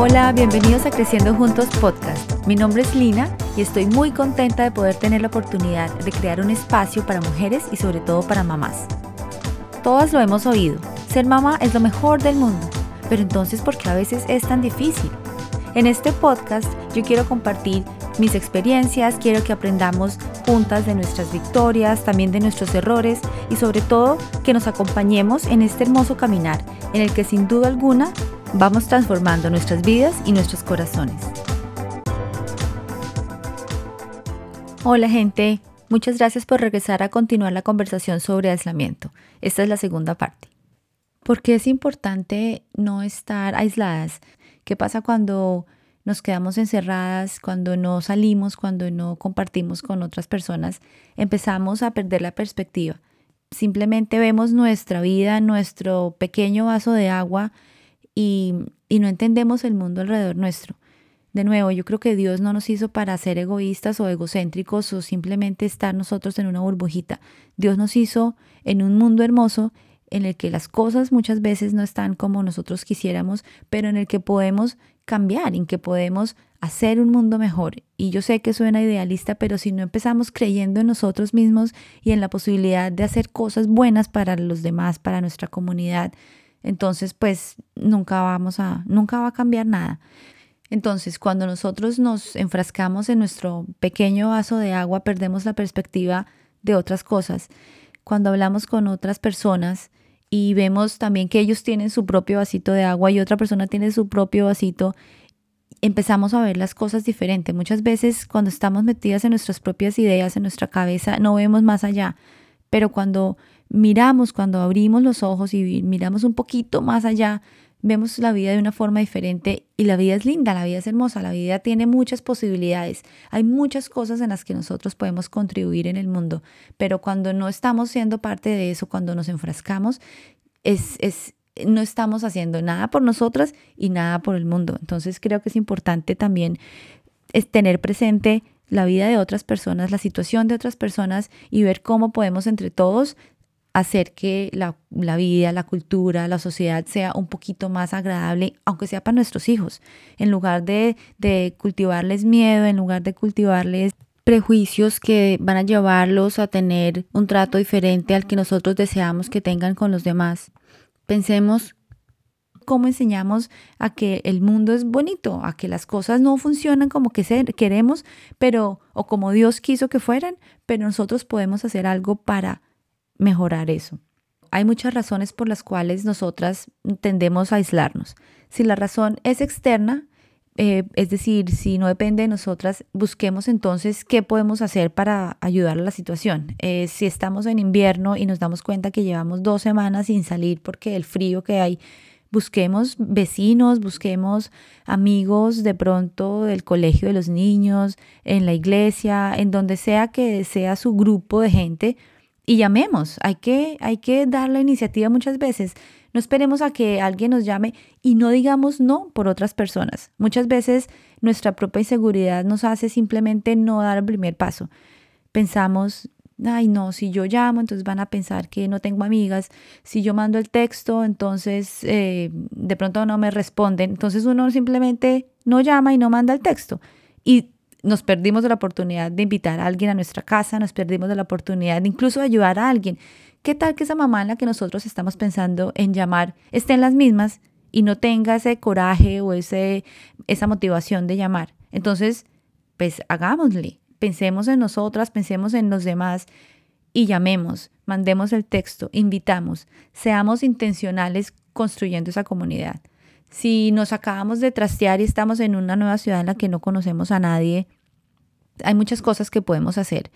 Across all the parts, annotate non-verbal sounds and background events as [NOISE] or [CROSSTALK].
Hola, bienvenidos a Creciendo Juntos Podcast. Mi nombre es Lina y estoy muy contenta de poder tener la oportunidad de crear un espacio para mujeres y sobre todo para mamás. Todas lo hemos oído, ser mamá es lo mejor del mundo, pero entonces ¿por qué a veces es tan difícil? En este podcast yo quiero compartir mis experiencias, quiero que aprendamos juntas de nuestras victorias, también de nuestros errores y sobre todo que nos acompañemos en este hermoso caminar en el que sin duda alguna vamos transformando nuestras vidas y nuestros corazones. Hola gente, muchas gracias por regresar a continuar la conversación sobre aislamiento. Esta es la segunda parte. ¿Por qué es importante no estar aisladas? ¿Qué pasa cuando nos quedamos encerradas, cuando no salimos, cuando no compartimos con otras personas? Empezamos a perder la perspectiva. Simplemente vemos nuestra vida, nuestro pequeño vaso de agua y, no entendemos el mundo alrededor nuestro. De nuevo, yo creo que Dios no nos hizo para ser egoístas o egocéntricos o simplemente estar nosotros en una burbujita. Dios nos hizo en un mundo hermoso en el que las cosas muchas veces no están como nosotros quisiéramos, pero en el que podemos cambiar, en que podemos hacer un mundo mejor. Y yo sé que suena idealista, pero si no empezamos creyendo en nosotros mismos y en la posibilidad de hacer cosas buenas para los demás, para nuestra comunidad, entonces pues nunca vamos a, nunca va a cambiar nada. Entonces, cuando nosotros nos enfrascamos en nuestro pequeño vaso de agua, perdemos la perspectiva de otras cosas. Cuando hablamos con otras personas y vemos también que ellos tienen su propio vasito de agua y otra persona tiene su propio vasito, empezamos a ver las cosas diferentes. Muchas veces cuando estamos metidas en nuestras propias ideas, en nuestra cabeza, no vemos más allá. Pero cuando miramos, cuando abrimos los ojos y miramos un poquito más allá, vemos la vida de una forma diferente y la vida es linda, la vida es hermosa, la vida tiene muchas posibilidades. Hay muchas cosas en las que nosotros podemos contribuir en el mundo, pero cuando no estamos siendo parte de eso, cuando nos enfrascamos, es, es, no estamos haciendo nada por nosotras y nada por el mundo. Entonces creo que es importante también es tener presente la vida de otras personas, la situación de otras personas y ver cómo podemos entre todos hacer que la, vida, la cultura, la sociedad sea un poquito más agradable, aunque sea para nuestros hijos, en lugar de, de cultivarles miedo, en lugar de cultivarles prejuicios que van a llevarlos a tener un trato diferente al que nosotros deseamos que tengan con los demás. Pensemos cómo enseñamos a que el mundo es bonito, a que las cosas no funcionan como que queremos, pero o como Dios quiso que fueran, pero nosotros podemos hacer algo para mejorar eso. Hay muchas razones por las cuales nosotras tendemos a aislarnos. Si la razón es externa, eh, es decir, si no depende de nosotras, busquemos entonces qué podemos hacer para ayudar a la situación. Eh, si estamos en invierno y nos damos cuenta que llevamos dos semanas sin salir porque el frío que hay, busquemos vecinos, busquemos amigos de pronto del colegio de los niños, en la iglesia, en donde sea que sea su grupo de gente y llamemos. Hay que, hay que dar la iniciativa muchas veces. No esperemos a que alguien nos llame y no digamos no por otras personas. Muchas veces nuestra propia inseguridad nos hace simplemente no dar el primer paso. Pensamos, ay no, si yo llamo, entonces van a pensar que no tengo amigas. Si yo mando el texto, entonces eh, de pronto no me responden. Entonces uno simplemente no llama y no manda el texto. Y nos perdimos de la oportunidad de invitar a alguien a nuestra casa, nos perdimos de la oportunidad de incluso ayudar a alguien. ¿Qué tal que esa mamá en la que nosotros estamos pensando en llamar esté en las mismas y no tenga ese coraje o ese, esa motivación de llamar? Entonces, pues hagámosle, pensemos en nosotras, pensemos en los demás y llamemos, mandemos el texto, invitamos, seamos intencionales construyendo esa comunidad. Si nos acabamos de trastear y estamos en una nueva ciudad en la que no conocemos a nadie, hay muchas cosas que podemos hacer.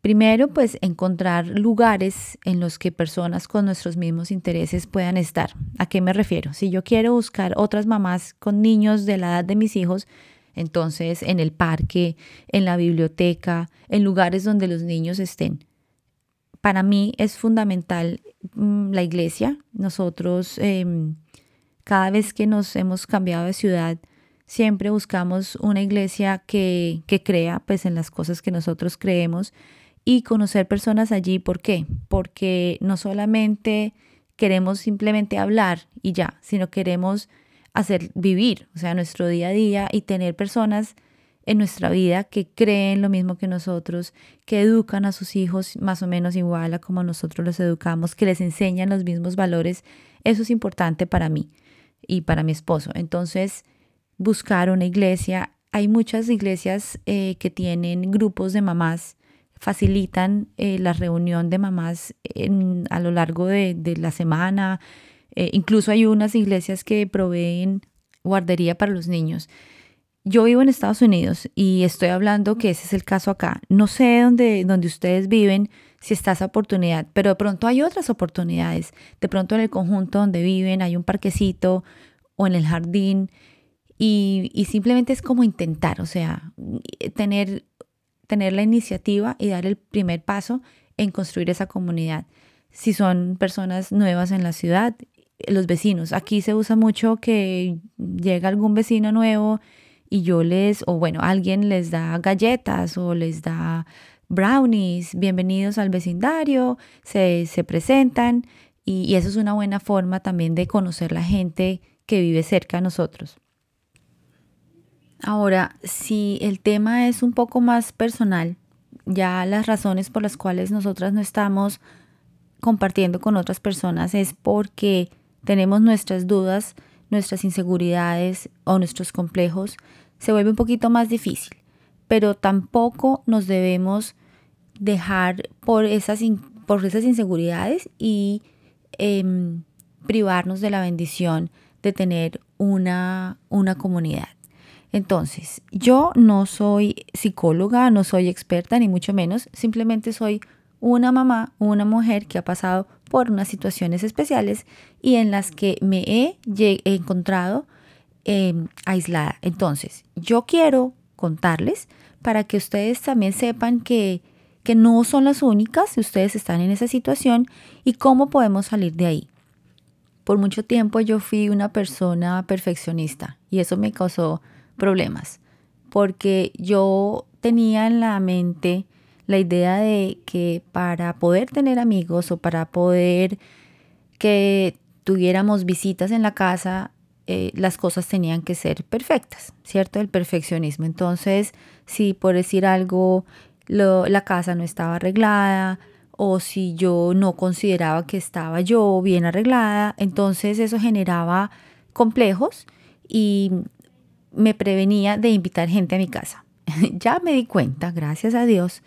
Primero, pues encontrar lugares en los que personas con nuestros mismos intereses puedan estar. ¿A qué me refiero? Si yo quiero buscar otras mamás con niños de la edad de mis hijos, entonces en el parque, en la biblioteca, en lugares donde los niños estén. Para mí es fundamental mm, la iglesia. Nosotros em, cada vez que nos hemos cambiado de ciudad, siempre buscamos una iglesia que, que crea pues en las cosas que nosotros creemos y conocer personas allí. ¿Por qué? Porque no solamente queremos simplemente hablar y ya, sino queremos hacer vivir, o sea, nuestro día a día y tener personas en nuestra vida que creen lo mismo que nosotros, que educan a sus hijos más o menos igual a como nosotros los educamos, que les enseñan los mismos valores, eso es importante para mí y para mi esposo. Entonces, buscar una iglesia, hay muchas iglesias eh, que tienen grupos de mamás, facilitan eh, la reunión de mamás a lo largo de, la semana, eh, incluso hay unas iglesias que proveen guardería para los niños. Yo vivo en Estados Unidos y estoy hablando que ese es el caso acá. No sé dónde ustedes viven, si está esa oportunidad, pero de pronto hay otras oportunidades. De pronto en el conjunto donde viven hay un parquecito o en el jardín y, y simplemente es como intentar, o sea, tener, tener la iniciativa y dar el primer paso en construir esa comunidad. Si son personas nuevas en la ciudad, los vecinos. Aquí se usa mucho que llega algún vecino nuevo y yo les, o bueno, alguien les da galletas o les da brownies, bienvenidos al vecindario, se, presentan y, eso es una buena forma también de conocer la gente que vive cerca de nosotros. Ahora, si el tema es un poco más personal, ya las razones por las cuales nosotras no estamos compartiendo con otras personas es porque tenemos nuestras dudas nuestras inseguridades o nuestros complejos, se vuelve un poquito más difícil. Pero tampoco nos debemos dejar por esas, por esas inseguridades y em, privarnos de la bendición de tener una, una comunidad. Entonces, yo no soy psicóloga, no soy experta, ni mucho menos, simplemente soy una mamá, una mujer que ha pasado por unas situaciones especiales y en las que me he, encontrado em, aislada. Entonces, yo quiero contarles para que ustedes también sepan que, que no son las únicas si ustedes están en esa situación y cómo podemos salir de ahí. Por mucho tiempo yo fui una persona perfeccionista y eso me causó problemas porque yo tenía en la mente la idea de que para poder tener amigos o para poder que tuviéramos visitas en la casa, eh, las cosas tenían que ser perfectas, ¿cierto? El perfeccionismo. Entonces, si por decir algo, la casa no estaba arreglada o si yo no consideraba que estaba yo bien arreglada, entonces eso generaba complejos y me prevenía de invitar gente a mi casa. [LAUGHS] ya me di cuenta, gracias a Dios,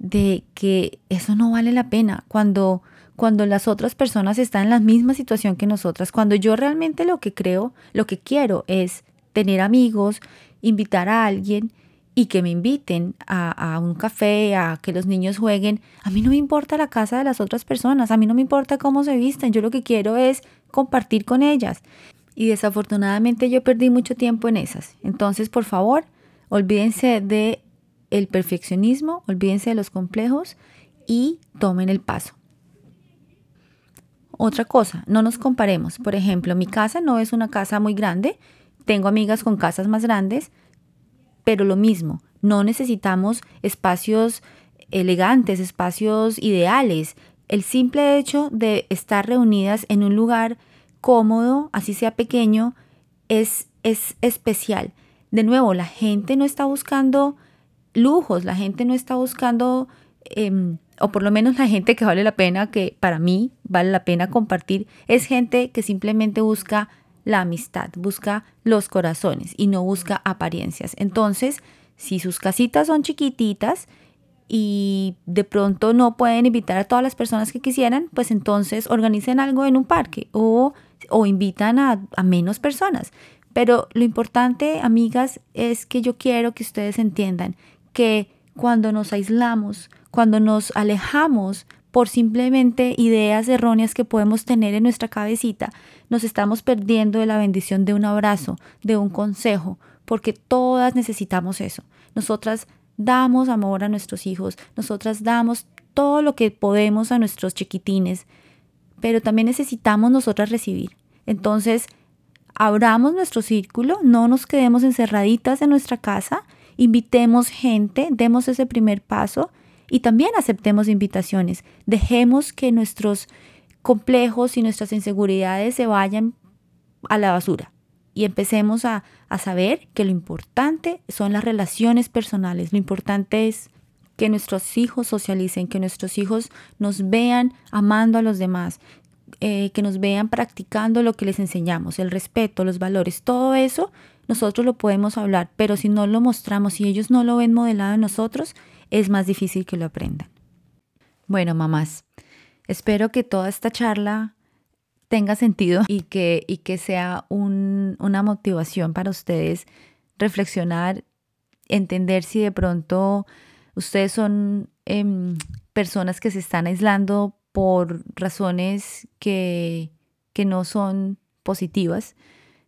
de que eso no vale la pena cuando cuando las otras personas están en la misma situación que nosotras, cuando yo realmente lo que creo, lo que quiero es tener amigos, invitar a alguien y que me inviten a, un café, a que los niños jueguen. A mí no me importa la casa de las otras personas, a mí no me importa cómo se visten, yo lo que quiero es compartir con ellas. Y desafortunadamente yo perdí mucho tiempo en esas. Entonces, por favor, olvídense de el perfeccionismo, olvídense de los complejos y tomen el paso. Otra cosa, no nos comparemos. Por ejemplo, mi casa no es una casa muy grande, tengo amigas con casas más grandes, pero lo mismo, no necesitamos espacios elegantes, espacios ideales. El simple hecho de estar reunidas en un lugar cómodo, así sea pequeño, es, es especial. De nuevo, la gente no está buscando lujos, la gente no está buscando, em, o por lo menos la gente que vale la pena, que para mí vale la pena compartir, es gente que simplemente busca la amistad, busca los corazones y no busca apariencias. Entonces, si sus casitas son chiquititas y de pronto no pueden invitar a todas las personas que quisieran, pues entonces organicen algo en un parque o, o invitan a, a menos personas. Pero lo importante, amigas, es que yo quiero que ustedes entiendan que cuando nos aislamos, cuando nos alejamos por simplemente ideas erróneas que podemos tener en nuestra cabecita, nos estamos perdiendo de la bendición de un abrazo, de un consejo, porque todas necesitamos eso. Nosotras damos amor a nuestros hijos, nosotras damos todo lo que podemos a nuestros chiquitines, pero también necesitamos nosotras recibir. Entonces, abramos nuestro círculo, no nos quedemos encerraditas en nuestra casa, invitemos gente, demos ese primer paso y también aceptemos invitaciones. Dejemos que nuestros complejos y nuestras inseguridades se vayan a la basura. y empecemos a, a saber que lo importante son las relaciones personales, lo importante es que nuestros hijos socialicen, que nuestros hijos nos vean amando a los demás, eh, que nos vean practicando lo que les enseñamos, el respeto, los valores, todo eso nosotros lo podemos hablar, pero si no lo mostramos, si ellos no lo ven modelado en nosotros, es más difícil que lo aprendan. Bueno, mamás, espero que toda esta charla tenga sentido y que, y que sea una motivación para ustedes reflexionar, entender si de pronto ustedes son em, personas que se están aislando por razones que, que no son positivas,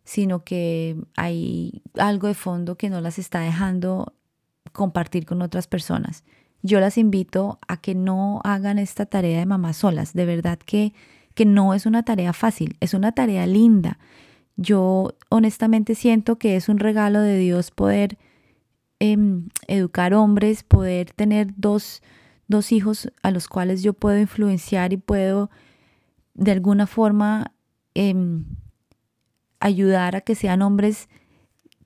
sino que hay algo de fondo que no las está dejando compartir con otras personas. Yo las invito a que no hagan esta tarea de mamá solas. De verdad que, que no es una tarea fácil, es una tarea linda. Yo honestamente siento que es un regalo de Dios poder em, educar hombres, poder tener dos, dos hijos a los cuales yo puedo influenciar y puedo de alguna forma em, ayudar a que sean hombres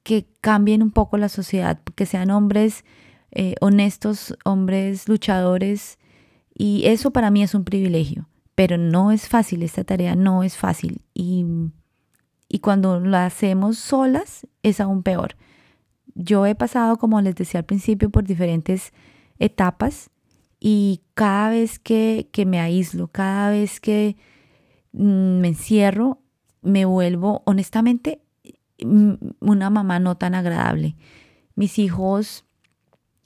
que cambien un poco la sociedad, que sean hombres eh, honestos, hombres luchadores. Y eso para mí es un privilegio, pero no es fácil, esta tarea no es fácil. Y, y cuando la hacemos solas es aún peor. Yo he pasado, como les decía al principio, por diferentes etapas y cada vez que, me aíslo, cada vez que mm, me encierro, me vuelvo, honestamente, mm, una mamá no tan agradable. Mis hijos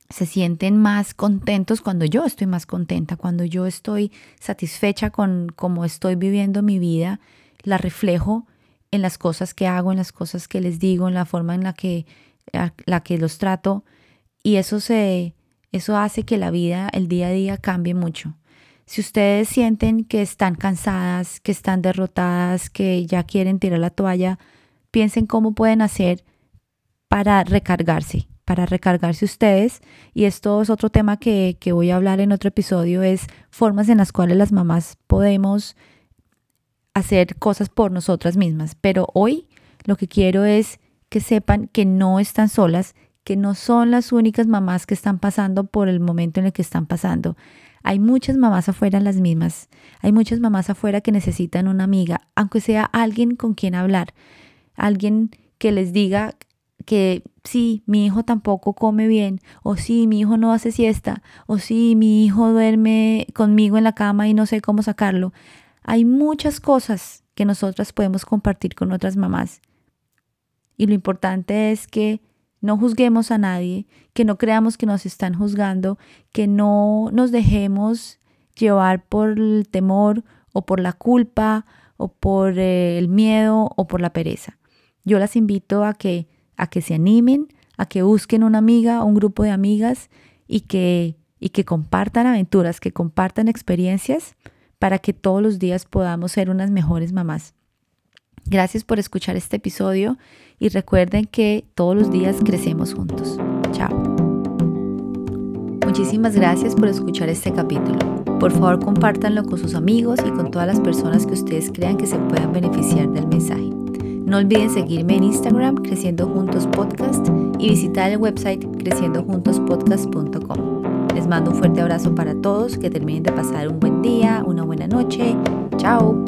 se sienten más contentos cuando yo estoy más contenta, cuando yo estoy satisfecha con cómo estoy viviendo mi vida, la reflejo en las cosas que hago, en las cosas que les digo, en la forma en la que, la que los trato. Y eso se, eso hace que la vida, el día a día cambie mucho. Si ustedes sienten que están cansadas, que están derrotadas, que ya quieren tirar la toalla, piensen cómo pueden hacer para recargarse, para recargarse ustedes. Y esto es otro tema que, que voy a hablar en otro episodio, es formas en las cuales las mamás podemos hacer cosas por nosotras mismas. Pero hoy lo que quiero es que sepan que no están solas, que no son las únicas mamás que están pasando por el momento en el que están pasando. Hay muchas mamás afuera las mismas. Hay muchas mamás afuera que necesitan una amiga, aunque sea alguien con quien hablar. Alguien que les diga que sí, mi hijo tampoco come bien, o sí, mi hijo no hace siesta, o sí, mi hijo duerme conmigo en la cama y no sé cómo sacarlo. Hay muchas cosas que nosotras podemos compartir con otras mamás. Y lo importante es que no juzguemos a nadie, que no creamos que nos están juzgando, que no nos dejemos llevar por el temor o por la culpa o por eh, el miedo o por la pereza. Yo las invito a que, a que se animen, a que busquen una amiga o un grupo de amigas y que, y que compartan aventuras, que compartan experiencias para que todos los días podamos ser unas mejores mamás. Gracias por escuchar este episodio y recuerden que todos los días crecemos juntos. Chao. Muchísimas gracias por escuchar este capítulo. Por favor, compártanlo con sus amigos y con todas las personas que ustedes crean que se puedan beneficiar del mensaje. No olviden seguirme en Instagram Creciendo Juntos Podcast y visitar el website creciendojuntospodcast.com. Les mando un fuerte abrazo para todos, que terminen de pasar un buen día, una buena noche. Chao.